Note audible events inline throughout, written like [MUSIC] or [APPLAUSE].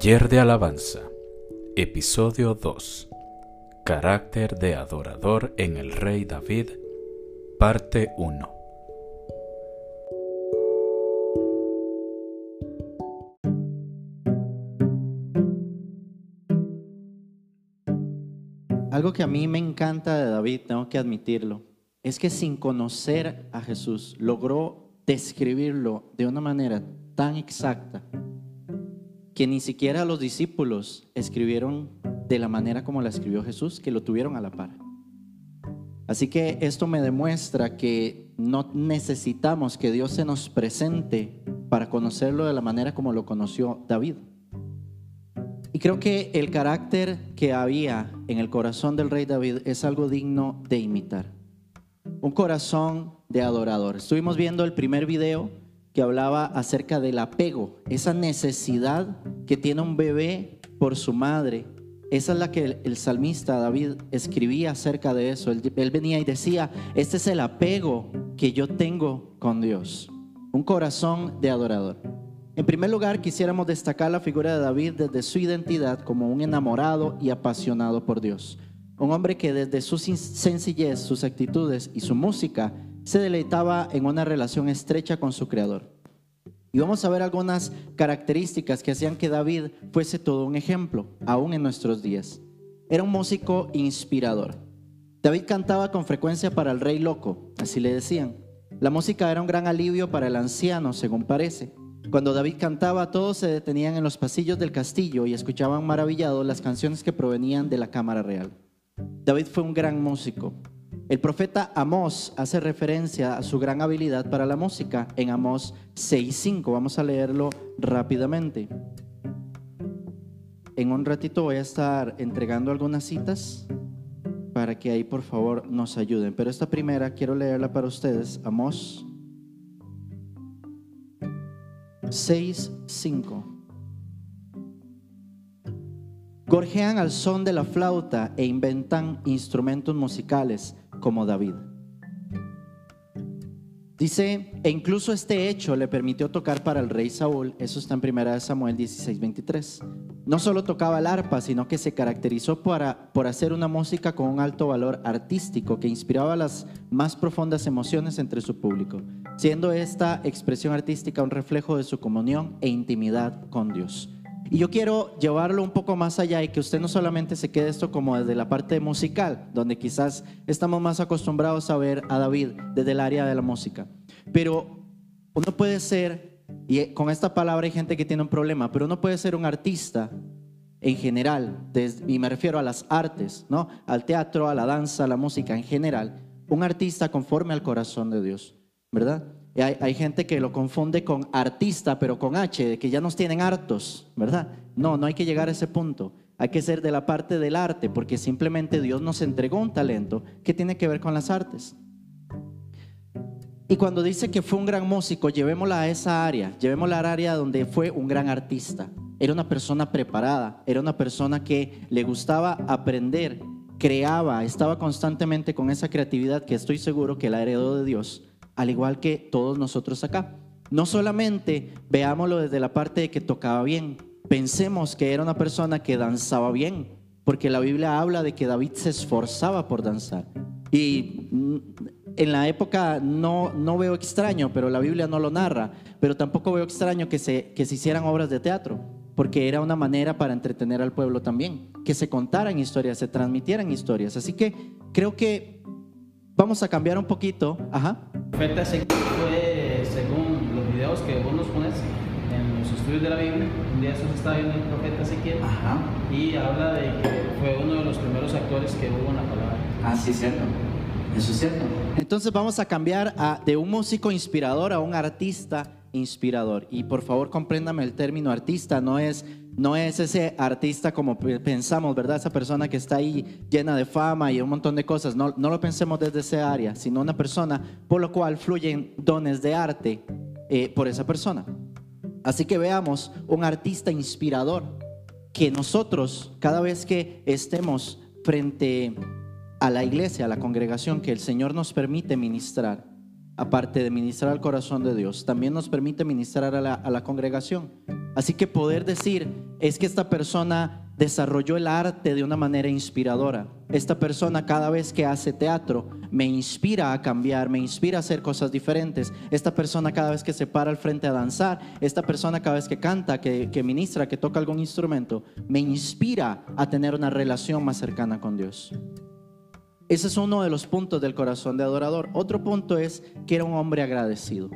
Taller de Alabanza, Episodio 2. Carácter de adorador en el Rey David, Parte 1. Algo que a mí me encanta de David, tengo que admitirlo, es que sin conocer a Jesús logró describirlo de una manera tan exacta que ni siquiera los discípulos escribieron de la manera como la escribió Jesús, que lo tuvieron a la par. Así que esto me demuestra que no necesitamos que Dios se nos presente para conocerlo de la manera como lo conoció David. Y creo que el carácter que había en el corazón del rey David es algo digno de imitar. Un corazón de adorador. Estuvimos viendo el primer video que hablaba acerca del apego, esa necesidad que tiene un bebé por su madre. Esa es la que el, salmista David escribía acerca de eso. Él, él venía y decía, este es el apego que yo tengo con Dios. Un corazón de adorador. En primer lugar, quisiéramos destacar la figura de David desde su identidad como un enamorado y apasionado por Dios. Un hombre que desde su sencillez, sus actitudes y su música se deleitaba en una relación estrecha con su Creador. Y vamos a ver algunas características que hacían que David fuese todo un ejemplo, aún en nuestros días. Era un músico inspirador. David cantaba con frecuencia para el rey loco, así le decían. La música era un gran alivio para el anciano, según parece. Cuando David cantaba, todos se detenían en los pasillos del castillo y escuchaban maravillados las canciones que provenían de la cámara real. David fue un gran músico. El profeta Amós hace referencia a su gran habilidad para la música en Amós 6.5. Vamos a leerlo rápidamente. En un ratito voy a estar entregando algunas citas para que ahí por favor nos ayuden. Pero esta primera quiero leerla para ustedes. Amós 6.5. Gorjean al son de la flauta e inventan instrumentos musicales como David. Dice, e incluso este hecho le permitió tocar para el rey Saúl, eso está en 1 Samuel 16, 23. No solo tocaba el arpa, sino que se caracterizó para, por hacer una música con un alto valor artístico que inspiraba las más profundas emociones entre su público, siendo esta expresión artística un reflejo de su comunión e intimidad con Dios. Y yo quiero llevarlo un poco más allá y que usted no solamente se quede esto como desde la parte musical, donde quizás estamos más acostumbrados a ver a David desde el área de la música. Pero uno puede ser, y con esta palabra hay gente que tiene un problema, pero uno puede ser un artista en general, y me refiero a las artes, ¿no? Al teatro, a la danza, a la música en general, un artista conforme al corazón de Dios, ¿verdad? Hay, gente que lo confunde con artista, pero con H, que ya nos tienen hartos, ¿verdad? No, no hay que llegar a ese punto. Hay que ser de la parte del arte, porque simplemente Dios nos entregó un talento que tiene que ver con las artes. Y cuando dice que fue un gran músico, llevémosla a esa área, llevémosla al área donde fue un gran artista. Era una persona preparada, era una persona que le gustaba aprender, creaba, estaba constantemente con esa creatividad que estoy seguro que la heredó de Dios al igual que todos nosotros acá. No solamente veámoslo desde la parte de que tocaba bien, pensemos que era una persona que danzaba bien, porque la Biblia habla de que David se esforzaba por danzar. Y mm, en la época no, no veo extraño, pero la Biblia no lo narra, pero tampoco veo extraño que se, que se hicieran obras de teatro, porque era una manera para entretener al pueblo también, que se contaran historias, se transmitieran historias. Así que creo que vamos a cambiar un poquito. Ajá profeta Ezequiel fue, según los videos que vos nos pones en los estudios de la Biblia, un día se está viendo el profeta Ezequiel y habla de que fue uno de los primeros actores que hubo en la palabra. Ah, sí, cierto. Eso es cierto. Entonces vamos a cambiar de un músico inspirador a un artista inspirador. Y por favor compréndame el término artista, no es no es ese artista como pensamos, ¿verdad? Esa persona que está ahí llena de fama y un montón de cosas. No, no lo pensemos desde esa área, sino una persona por lo cual fluyen dones de arte eh, por esa persona. Así que veamos un artista inspirador que nosotros, cada vez que estemos frente a la iglesia, a la congregación que el Señor nos permite ministrar, aparte de ministrar al corazón de Dios, también nos permite ministrar a la, congregación Así que poder decir es que esta persona desarrolló el arte de una manera inspiradora. Esta persona cada vez que hace teatro me inspira a cambiar, me inspira a hacer cosas diferentes. Esta persona cada vez que se para al frente a danzar, esta persona cada vez que canta, que, ministra, que toca algún instrumento, me inspira a tener una relación más cercana con Dios. Ese es uno de los puntos del corazón de adorador. Otro punto es que era un hombre agradecido.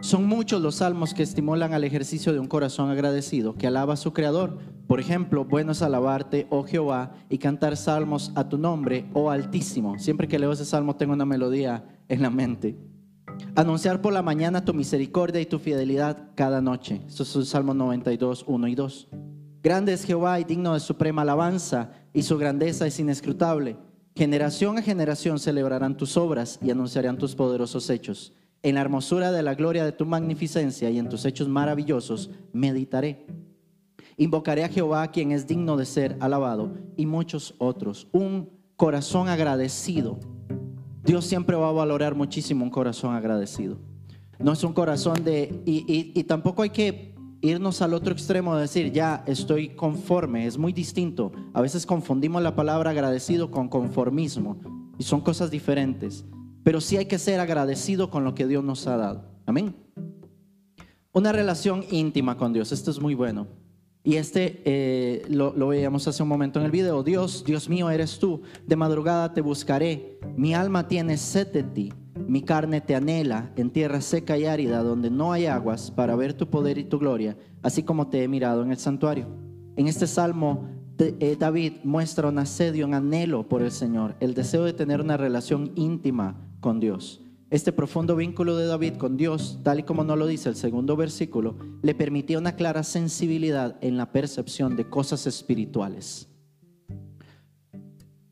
Son muchos los salmos que estimulan al ejercicio de un corazón agradecido, que alaba a su creador. Por ejemplo, bueno es alabarte, oh Jehová, y cantar salmos a tu nombre, oh Altísimo. Siempre que leo ese salmo tengo una melodía en la mente. Anunciar por la mañana tu misericordia y tu fidelidad cada noche. Eso es el Salmo 92, 1 y 2. Grande es Jehová y digno de suprema alabanza, y su grandeza es inescrutable. Generación a generación celebrarán tus obras y anunciarán tus poderosos hechos. En la hermosura de la gloria de tu magnificencia y en tus hechos maravillosos meditaré. Invocaré a Jehová, quien es digno de ser alabado, y muchos otros. Un corazón agradecido. Dios siempre va a valorar muchísimo un corazón agradecido. No es un corazón de... Y, y tampoco hay que irnos al otro extremo de decir, ya estoy conforme. Es muy distinto. A veces confundimos la palabra agradecido con conformismo. Y son cosas diferentes pero sí hay que ser agradecido con lo que Dios nos ha dado. Amén. Una relación íntima con Dios, esto es muy bueno. Y este eh, lo, lo, veíamos hace un momento en el video. Dios, Dios mío eres tú. De madrugada te buscaré. Mi alma tiene sed de ti. Mi carne te anhela en tierra seca y árida donde no hay aguas para ver tu poder y tu gloria, así como te he mirado en el santuario. En este salmo eh, David muestra un asedio, un anhelo por el Señor, el deseo de tener una relación íntima con Dios. Este profundo vínculo de David con Dios, tal y como nos lo dice el segundo versículo, le permitía una clara sensibilidad en la percepción de cosas espirituales.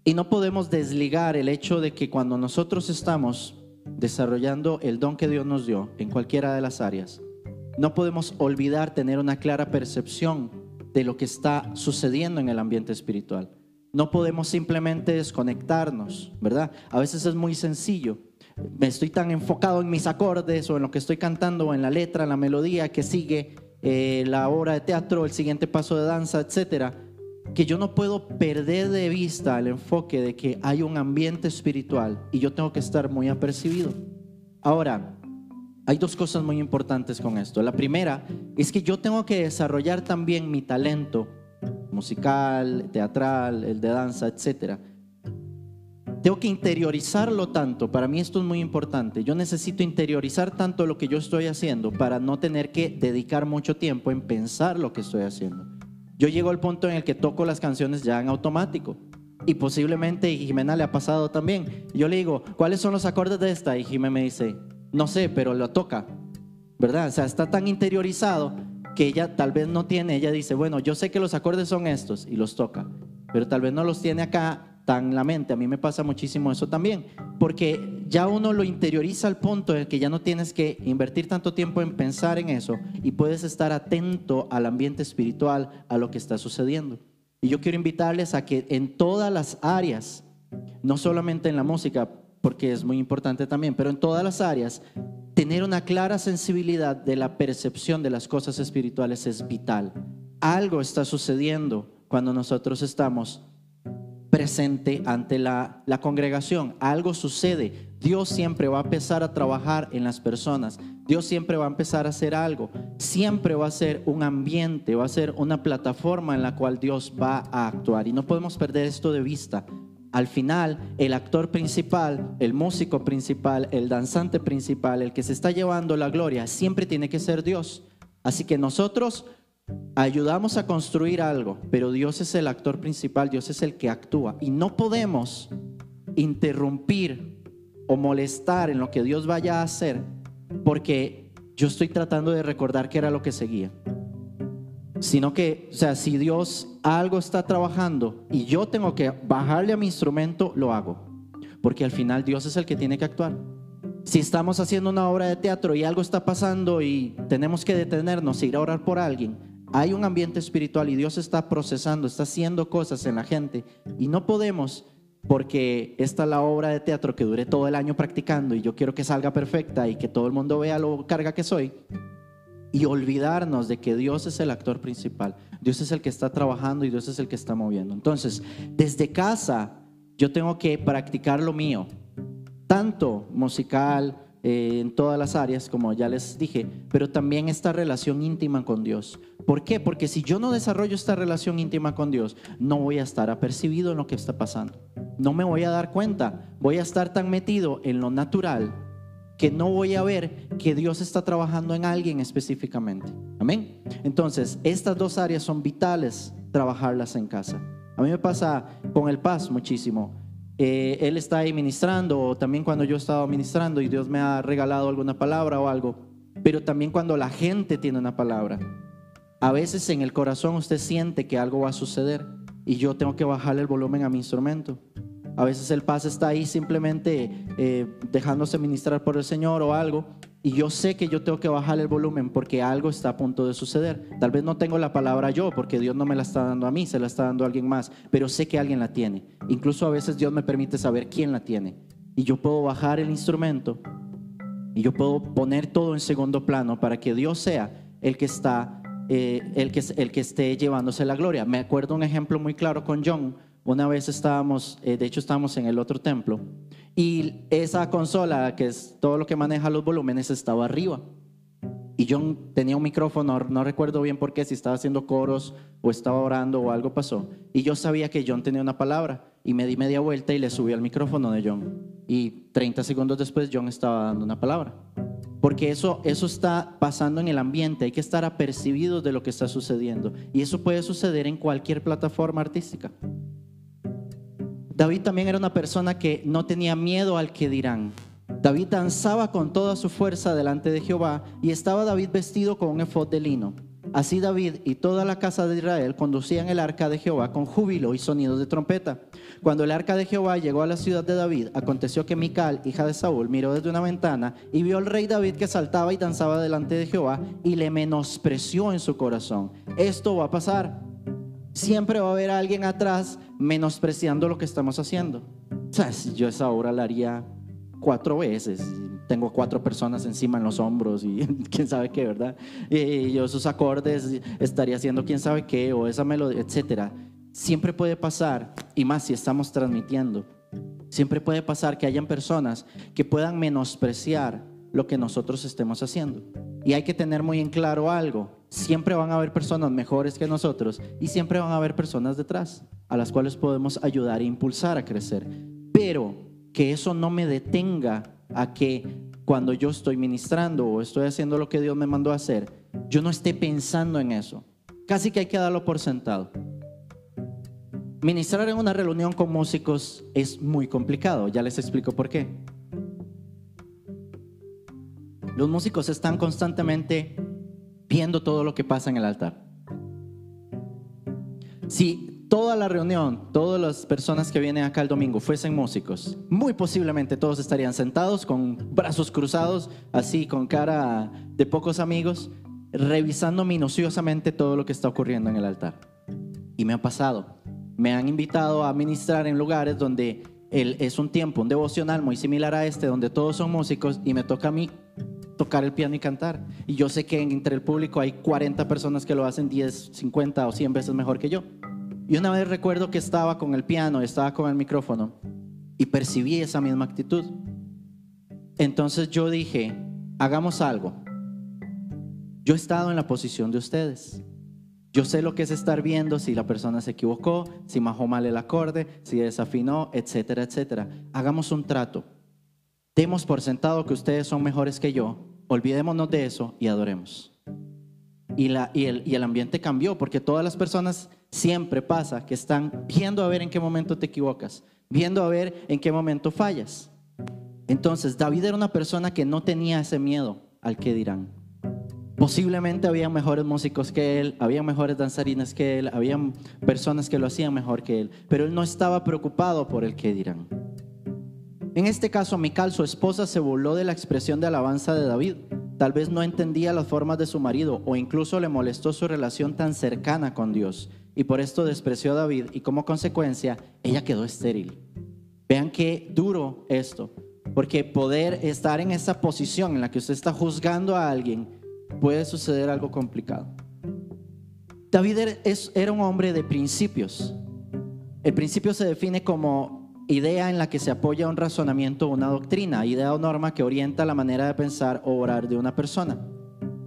Y no podemos desligar el hecho de que cuando nosotros estamos desarrollando el don que Dios nos dio en cualquiera de las áreas, no podemos olvidar tener una clara percepción de lo que está sucediendo en el ambiente espiritual. No podemos simplemente desconectarnos, ¿verdad? A veces es muy sencillo. Me estoy tan enfocado en mis acordes o en lo que estoy cantando o en la letra, en la melodía que sigue eh, la obra de teatro, el siguiente paso de danza, etcétera, que yo no puedo perder de vista el enfoque de que hay un ambiente espiritual y yo tengo que estar muy apercibido. Ahora, hay dos cosas muy importantes con esto. La primera es que yo tengo que desarrollar también mi talento musical, teatral, el de danza, etc. Tengo que interiorizarlo tanto, para mí esto es muy importante, yo necesito interiorizar tanto lo que yo estoy haciendo para no tener que dedicar mucho tiempo en pensar lo que estoy haciendo. Yo llego al punto en el que toco las canciones ya en automático. Y posiblemente Jimena le ha pasado también. Yo le digo, ¿cuáles son los acordes de esta? Y Jimena me dice, no sé, pero lo toca. ¿Verdad? O sea, está tan interiorizado que ella tal vez no tiene, ella dice, bueno, yo sé que los acordes son estos y los toca, pero tal vez no los tiene acá tan la mente. A mí me pasa muchísimo eso también, porque ya uno lo interioriza al punto en que ya no tienes que invertir tanto tiempo en pensar en eso y puedes estar atento al ambiente espiritual, a lo que está sucediendo. Y yo quiero invitarles a que en todas las áreas, no solamente en la música, porque es muy importante también, pero en todas las áreas, tener una clara sensibilidad de la percepción de las cosas espirituales es vital. Algo está sucediendo cuando nosotros estamos presente ante la, congregación. Algo sucede. Dios siempre va a empezar a trabajar en las personas. Dios siempre va a empezar a hacer algo. Siempre va a ser un ambiente, va a ser una plataforma en la cual Dios va a actuar. Y no podemos perder esto de vista al final el actor principal, el músico principal, el danzante principal, el que se está llevando la gloria, siempre tiene que ser Dios. Así que nosotros ayudamos a construir algo, pero Dios es el actor principal, Dios es el que actúa. Y no podemos interrumpir o molestar en lo que Dios vaya a hacer, porque yo estoy tratando de recordar qué era lo que seguía sino que, o sea, si Dios algo está trabajando y yo tengo que bajarle a mi instrumento, lo hago, porque al final Dios es el que tiene que actuar. Si estamos haciendo una obra de teatro y algo está pasando y tenemos que detenernos e ir a orar por alguien, hay un ambiente espiritual y Dios está procesando, está haciendo cosas en la gente y no podemos porque esta es la obra de teatro que dure todo el año practicando y yo quiero que salga perfecta y que todo el mundo vea lo carga que soy y olvidarnos de que Dios es el actor principal. Dios es el que está trabajando y Dios es el que está moviendo. Entonces, desde casa yo tengo que practicar lo mío, tanto musical, eh, en todas las áreas, como ya les dije, pero también esta relación íntima con Dios. ¿Por qué? Porque si yo no desarrollo esta relación íntima con Dios, no voy a estar apercibido en lo que está pasando. No me voy a dar cuenta. Voy a estar tan metido en lo natural que no voy a ver que Dios está trabajando en alguien específicamente. Amén. Entonces, estas dos áreas son vitales trabajarlas en casa. A mí me pasa con el paz muchísimo. Eh, él está ahí ministrando, o también cuando yo estaba ministrando y Dios me ha regalado alguna palabra o algo, pero también cuando la gente tiene una palabra. A veces en el corazón usted siente que algo va a suceder y yo tengo que bajarle el volumen a mi instrumento. A veces el paz está ahí simplemente eh, dejándose ministrar por el Señor o algo. Y yo sé que yo tengo que bajar el volumen porque algo está a punto de suceder. Tal vez no tengo la palabra yo porque Dios no me la está dando a mí, se la está dando a alguien más. Pero sé que alguien la tiene. Incluso a veces Dios me permite saber quién la tiene. Y yo puedo bajar el instrumento y yo puedo poner todo en segundo plano para que Dios sea el que está, eh, el, que, el que esté llevándose la gloria. Me acuerdo un ejemplo muy claro con John una vez estábamos, eh, de hecho estábamos en el otro templo, y esa consola, que es todo lo que maneja los volúmenes, estaba arriba. Y yo tenía un micrófono, no recuerdo bien por qué, si estaba haciendo coros o estaba orando o algo pasó. Y yo sabía que John tenía una palabra y me di media vuelta y le subí al micrófono de John. Y 30 segundos después John estaba dando una palabra. Porque eso, eso está pasando en el ambiente, hay que estar apercibidos de lo que está sucediendo. Y eso puede suceder en cualquier plataforma artística. David también era una persona que no tenía miedo al que dirán. David danzaba con toda su fuerza delante de Jehová y estaba David vestido con un efod de lino. Así David y toda la casa de Israel conducían el arca de Jehová con júbilo y sonidos de trompeta. Cuando el arca de Jehová llegó a la ciudad de David, aconteció que Mical, hija de Saúl, miró desde una ventana y vio al rey David que saltaba y danzaba delante de Jehová y le menospreció en su corazón. Esto va a pasar siempre va a haber alguien atrás menospreciando lo que estamos haciendo. O sea, si yo esa obra la haría cuatro veces, tengo cuatro personas encima en los hombros y [LAUGHS] quién sabe qué, ¿verdad? Y yo esos acordes estaría haciendo quién sabe qué o esa melodía, etcétera. Siempre puede pasar, y más si estamos transmitiendo, siempre puede pasar que hayan personas que puedan menospreciar lo que nosotros estemos haciendo. Y hay que tener muy en claro algo. Siempre van a haber personas mejores que nosotros y siempre van a haber personas detrás a las cuales podemos ayudar e impulsar a crecer. Pero que eso no me detenga a que cuando yo estoy ministrando o estoy haciendo lo que Dios me mandó a hacer, yo no esté pensando en eso. Casi que hay que darlo por sentado. Ministrar en una reunión con músicos es muy complicado, ya les explico por qué. Los músicos están constantemente viendo todo lo que pasa en el altar. Si toda la reunión, todas las personas que vienen acá el domingo fuesen músicos, muy posiblemente todos estarían sentados con brazos cruzados, así con cara de pocos amigos, revisando minuciosamente todo lo que está ocurriendo en el altar. Y me ha pasado. Me han invitado a ministrar en lugares donde es un tiempo, un devocional muy similar a este, donde todos son músicos y me toca a mí tocar el piano y cantar. Y yo sé que entre el público hay 40 personas que lo hacen 10, 50 o 100 veces mejor que yo. Y una vez recuerdo que estaba con el piano, estaba con el micrófono y percibí esa misma actitud. Entonces yo dije, hagamos algo. Yo he estado en la posición de ustedes. Yo sé lo que es estar viendo si la persona se equivocó, si majó mal el acorde, si desafinó, etcétera, etcétera. Hagamos un trato. Demos por sentado que ustedes son mejores que yo, olvidémonos de eso y adoremos. Y, la, y, el, y el ambiente cambió porque todas las personas siempre pasa que están viendo a ver en qué momento te equivocas, viendo a ver en qué momento fallas. Entonces, David era una persona que no tenía ese miedo al que dirán. Posiblemente había mejores músicos que él, había mejores danzarinas que él, había personas que lo hacían mejor que él, pero él no estaba preocupado por el que dirán. En este caso, Mical, su esposa, se burló de la expresión de alabanza de David. Tal vez no entendía las formas de su marido o incluso le molestó su relación tan cercana con Dios. Y por esto despreció a David y como consecuencia ella quedó estéril. Vean qué duro esto. Porque poder estar en esa posición en la que usted está juzgando a alguien puede suceder algo complicado. David era un hombre de principios. El principio se define como idea en la que se apoya un razonamiento o una doctrina, idea o norma que orienta la manera de pensar o orar de una persona.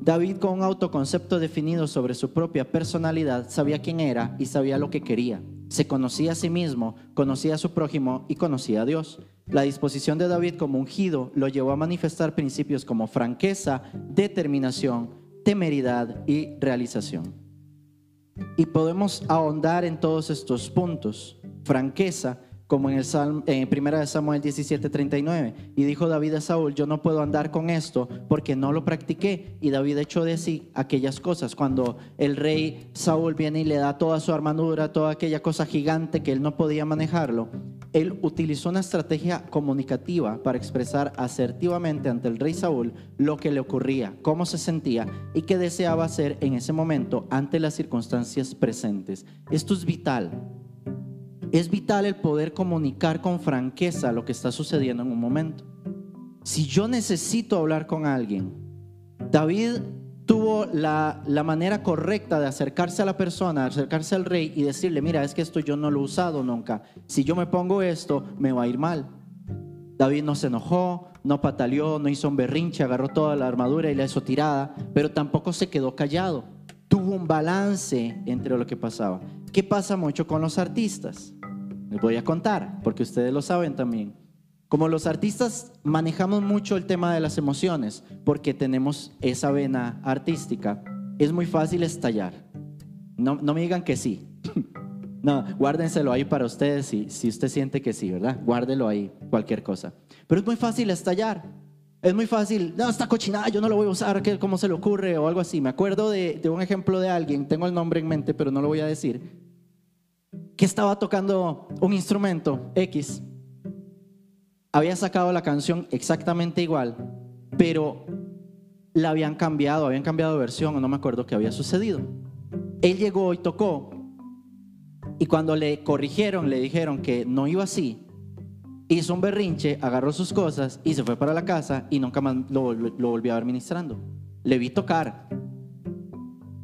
David, con un autoconcepto definido sobre su propia personalidad, sabía quién era y sabía lo que quería. Se conocía a sí mismo, conocía a su prójimo y conocía a Dios. La disposición de David como ungido lo llevó a manifestar principios como franqueza, determinación, temeridad y realización. Y podemos ahondar en todos estos puntos. Franqueza, como en el Salmo, en primera de Samuel 17:39. Y dijo David a Saúl, yo no puedo andar con esto porque no lo practiqué. Y David echó de sí aquellas cosas. Cuando el rey Saúl viene y le da toda su armadura, toda aquella cosa gigante que él no podía manejarlo, él utilizó una estrategia comunicativa para expresar asertivamente ante el rey Saúl lo que le ocurría, cómo se sentía y qué deseaba hacer en ese momento ante las circunstancias presentes. Esto es vital es vital el poder comunicar con franqueza lo que está sucediendo en un momento. Si yo necesito hablar con alguien, David tuvo la, manera correcta de acercarse a la persona, acercarse al rey y decirle, mira, es que esto yo no lo he usado nunca. Si yo me pongo esto, me va a ir mal. David no se enojó, no pataleó, no hizo un berrinche, agarró toda la armadura y la hizo tirada, pero tampoco se quedó callado. Tuvo un balance entre lo que pasaba. ¿Qué pasa mucho con los artistas? Les voy a contar, porque ustedes lo saben también. Como los artistas manejamos mucho el tema de las emociones, porque tenemos esa vena artística, es muy fácil estallar. No, no me digan que sí. [LAUGHS] no, guárdenselo ahí para ustedes si, si usted siente que sí, ¿verdad? Guárdelo ahí, cualquier cosa. Pero es muy fácil estallar. Es muy fácil, no, esta cochinada yo no lo voy a usar, ¿cómo se le ocurre? O algo así. Me acuerdo de, de un ejemplo de alguien, tengo el nombre en mente, pero no lo voy a decir, que estaba tocando un instrumento X, había sacado la canción exactamente igual, pero la habían cambiado, habían cambiado versión o no me acuerdo qué había sucedido. Él llegó y tocó y cuando le corrigieron, le dijeron que no iba así, hizo un berrinche, agarró sus cosas y se fue para la casa y nunca más lo, lo volvió a ver ministrando. Le vi tocar,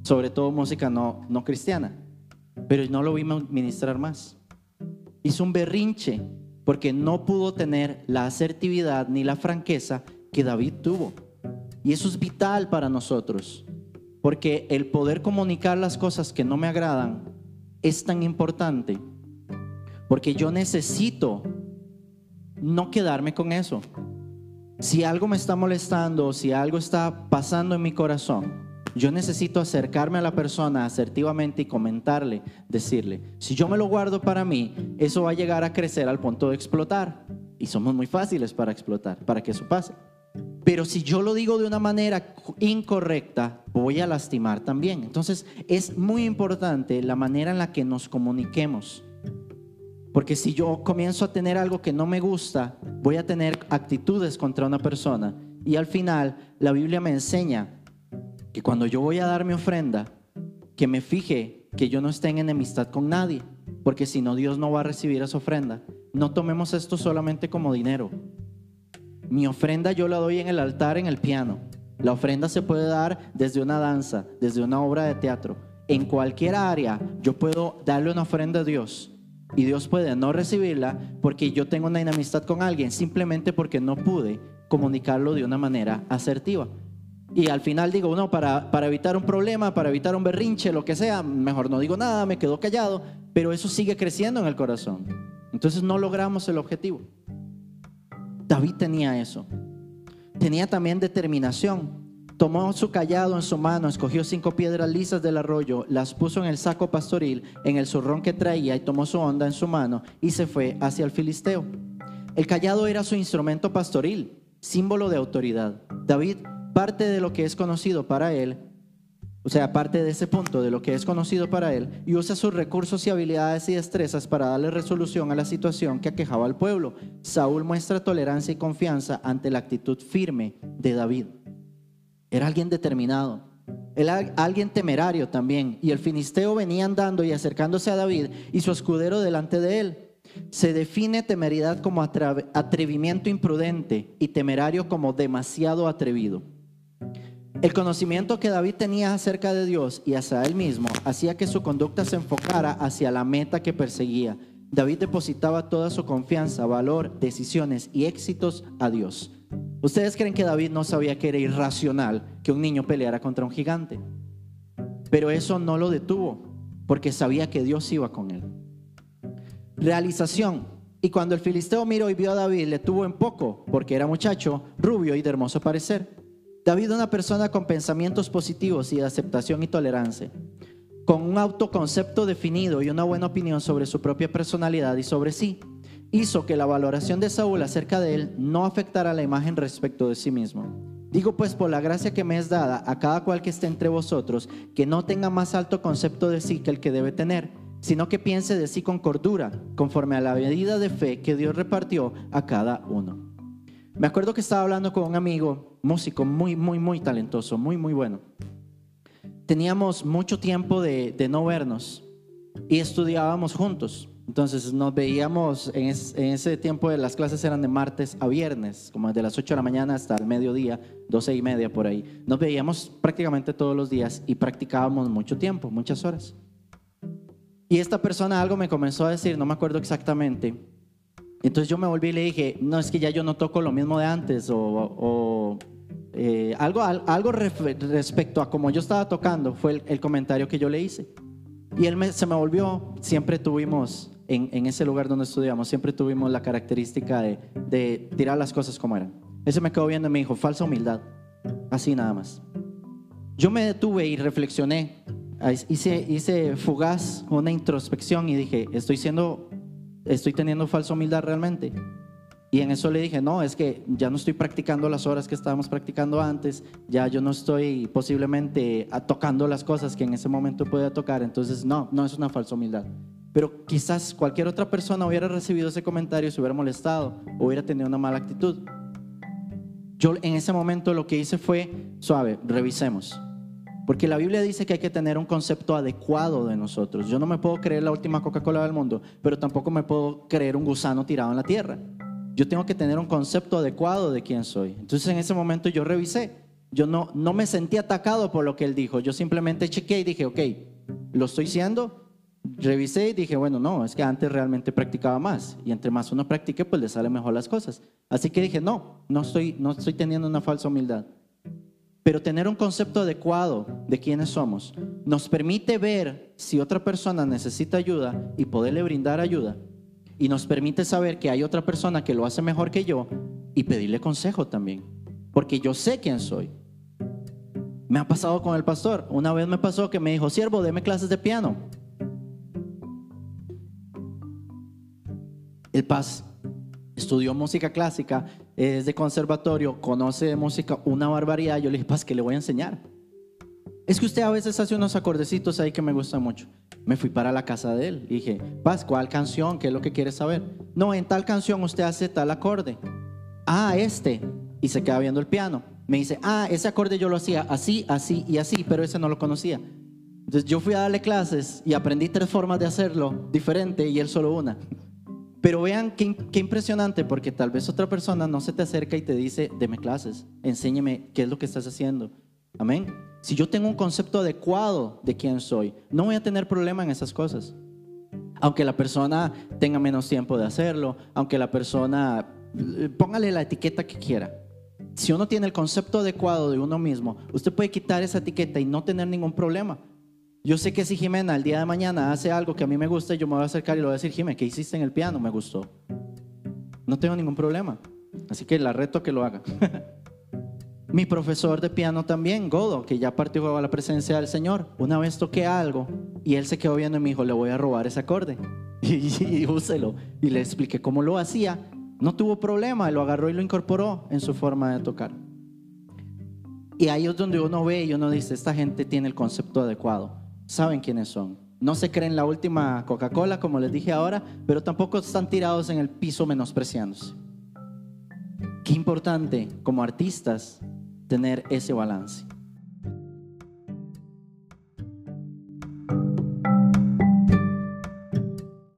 sobre todo música no, no cristiana pero no lo vi ministrar más. Hizo un berrinche porque no pudo tener la asertividad ni la franqueza que David tuvo. Y eso es vital para nosotros, porque el poder comunicar las cosas que no me agradan es tan importante, porque yo necesito no quedarme con eso. Si algo me está molestando, si algo está pasando en mi corazón, yo necesito acercarme a la persona asertivamente y comentarle, decirle, si yo me lo guardo para mí, eso va a llegar a crecer al punto de explotar. Y somos muy fáciles para explotar, para que eso pase. Pero si yo lo digo de una manera incorrecta, voy a lastimar también. Entonces es muy importante la manera en la que nos comuniquemos. Porque si yo comienzo a tener algo que no me gusta, voy a tener actitudes contra una persona. Y al final la Biblia me enseña que cuando yo voy a dar mi ofrenda, que me fije que yo no esté en enemistad con nadie, porque si no Dios no va a recibir esa ofrenda. No tomemos esto solamente como dinero. Mi ofrenda yo la doy en el altar, en el piano. La ofrenda se puede dar desde una danza, desde una obra de teatro. En cualquier área yo puedo darle una ofrenda a Dios y Dios puede no recibirla porque yo tengo una enemistad con alguien, simplemente porque no pude comunicarlo de una manera asertiva. Y al final digo, no, para, para evitar un problema, para evitar un berrinche, lo que sea, mejor no digo nada, me quedo callado, pero eso sigue creciendo en el corazón. Entonces no logramos el objetivo. David tenía eso. Tenía también determinación. Tomó su callado en su mano, escogió cinco piedras lisas del arroyo, las puso en el saco pastoril, en el zurrón que traía y tomó su onda en su mano y se fue hacia el filisteo. El callado era su instrumento pastoril, símbolo de autoridad. David parte de lo que es conocido para él, o sea, parte de ese punto de lo que es conocido para él, y usa sus recursos y habilidades y destrezas para darle resolución a la situación que aquejaba al pueblo. Saúl muestra tolerancia y confianza ante la actitud firme de David. Era alguien determinado, era alguien temerario también, y el filisteo venía andando y acercándose a David y su escudero delante de él. Se define temeridad como atrevimiento imprudente y temerario como demasiado atrevido. El conocimiento que David tenía acerca de Dios y hacia él mismo hacía que su conducta se enfocara hacia la meta que perseguía. David depositaba toda su confianza, valor, decisiones y éxitos a Dios. ¿Ustedes creen que David no sabía que era irracional que un niño peleara contra un gigante? Pero eso no lo detuvo, porque sabía que Dios iba con él. Realización. Y cuando el filisteo miró y vio a David, le tuvo en poco, porque era muchacho, rubio y de hermoso parecer. David, una persona con pensamientos positivos y de aceptación y tolerancia, con un autoconcepto definido y una buena opinión sobre su propia personalidad y sobre sí, hizo que la valoración de Saúl acerca de él no afectara la imagen respecto de sí mismo. Digo pues por la gracia que me es dada a cada cual que esté entre vosotros, que no tenga más alto concepto de sí que el que debe tener, sino que piense de sí con cordura, conforme a la medida de fe que Dios repartió a cada uno. Me acuerdo que estaba hablando con un amigo, músico muy, muy, muy talentoso, muy, muy bueno. Teníamos mucho tiempo de, no vernos y estudiábamos juntos. Entonces nos veíamos en, ese tiempo de las clases eran de martes a viernes, como de las 8 de la mañana hasta el mediodía, 12 y media por ahí. Nos veíamos prácticamente todos los días y practicábamos mucho tiempo, muchas horas. Y esta persona algo me comenzó a decir, no me acuerdo exactamente, entonces yo me volví y le dije, no, es que ya yo no toco lo mismo de antes o, eh, algo, algo respecto a como yo estaba tocando fue el, comentario que yo le hice. Y él se me volvió, siempre tuvimos, en, ese lugar donde estudiamos, siempre tuvimos la característica de, de tirar las cosas como eran. Ese me quedó viendo y me dijo, falsa humildad, así nada más. Yo me detuve y reflexioné, hice, hice fugaz una introspección y dije, estoy siendo estoy teniendo falsa humildad realmente. Y en eso le dije, no, es que ya no estoy practicando las horas que estábamos practicando antes, ya yo no estoy posiblemente tocando las cosas que en ese momento podía tocar, entonces no, no es una falsa humildad. Pero quizás cualquier otra persona hubiera recibido ese comentario, se hubiera molestado, hubiera tenido una mala actitud. Yo en ese momento lo que hice fue, suave, revisemos. Porque la Biblia dice que hay que tener un concepto adecuado de nosotros. Yo no me puedo creer la última Coca-Cola del mundo, pero tampoco me puedo creer un gusano tirado en la tierra. Yo tengo que tener un concepto adecuado de quién soy. Entonces en ese momento yo revisé. Yo no, no me sentí atacado por lo que él dijo. Yo simplemente chequeé y dije, ok, lo estoy siendo. Revisé y dije, bueno, no, es que antes realmente practicaba más. Y entre más uno practique, pues le salen mejor las cosas. Así que dije, no, no estoy, no estoy teniendo una falsa humildad. Pero tener un concepto adecuado de quiénes somos nos permite ver si otra persona necesita ayuda y poderle brindar ayuda. Y nos permite saber que hay otra persona que lo hace mejor que yo y pedirle consejo también. Porque yo sé quién soy. Me ha pasado con el pastor. Una vez me pasó que me dijo, siervo, deme clases de piano. El paz estudió música clásica es de conservatorio, conoce de música una barbaridad. Yo le dije, Paz, que le voy a enseñar? Es que usted a veces hace unos acordecitos ahí que me gustan mucho. Me fui para la casa de él y dije, Paz, ¿cuál canción? ¿Qué es lo que quiere saber? No, en tal canción usted hace tal acorde. Ah, este. Y se queda viendo el piano. Me dice, ah, ese acorde yo lo hacía así, así y así, pero ese no lo conocía. Entonces yo fui a darle clases y aprendí tres formas de hacerlo diferente y él solo una. Pero vean qué, impresionante, porque tal vez otra persona no se te acerca y te dice, deme clases, enséñeme qué es lo que estás haciendo. Amén. Si yo tengo un concepto adecuado de quién soy, no voy a tener problema en esas cosas. Aunque la persona tenga menos tiempo de hacerlo, aunque la persona, eh, póngale la etiqueta que quiera. Si uno tiene el concepto adecuado de uno mismo, usted puede quitar esa etiqueta y no tener ningún problema. Yo sé que si Jimena el día de mañana hace algo que a mí me gusta, yo me voy a acercar y le voy a decir, Jimena, ¿qué hiciste en el piano? Me gustó. No tengo ningún problema. Así que la reto que lo haga. [LAUGHS] Mi profesor de piano también, Godo, que ya partió a la presencia del Señor. Una vez toqué algo y él se quedó viendo y me dijo, le voy a robar ese acorde. [LAUGHS] Y, y úselo. Y le expliqué cómo lo hacía. No tuvo problema, lo agarró y lo incorporó en su forma de tocar. Y ahí es donde uno ve y uno dice, esta gente tiene el concepto adecuado saben quiénes son. No se creen la última Coca-Cola, como les dije ahora, pero tampoco están tirados en el piso menospreciándose. Qué importante como artistas tener ese balance.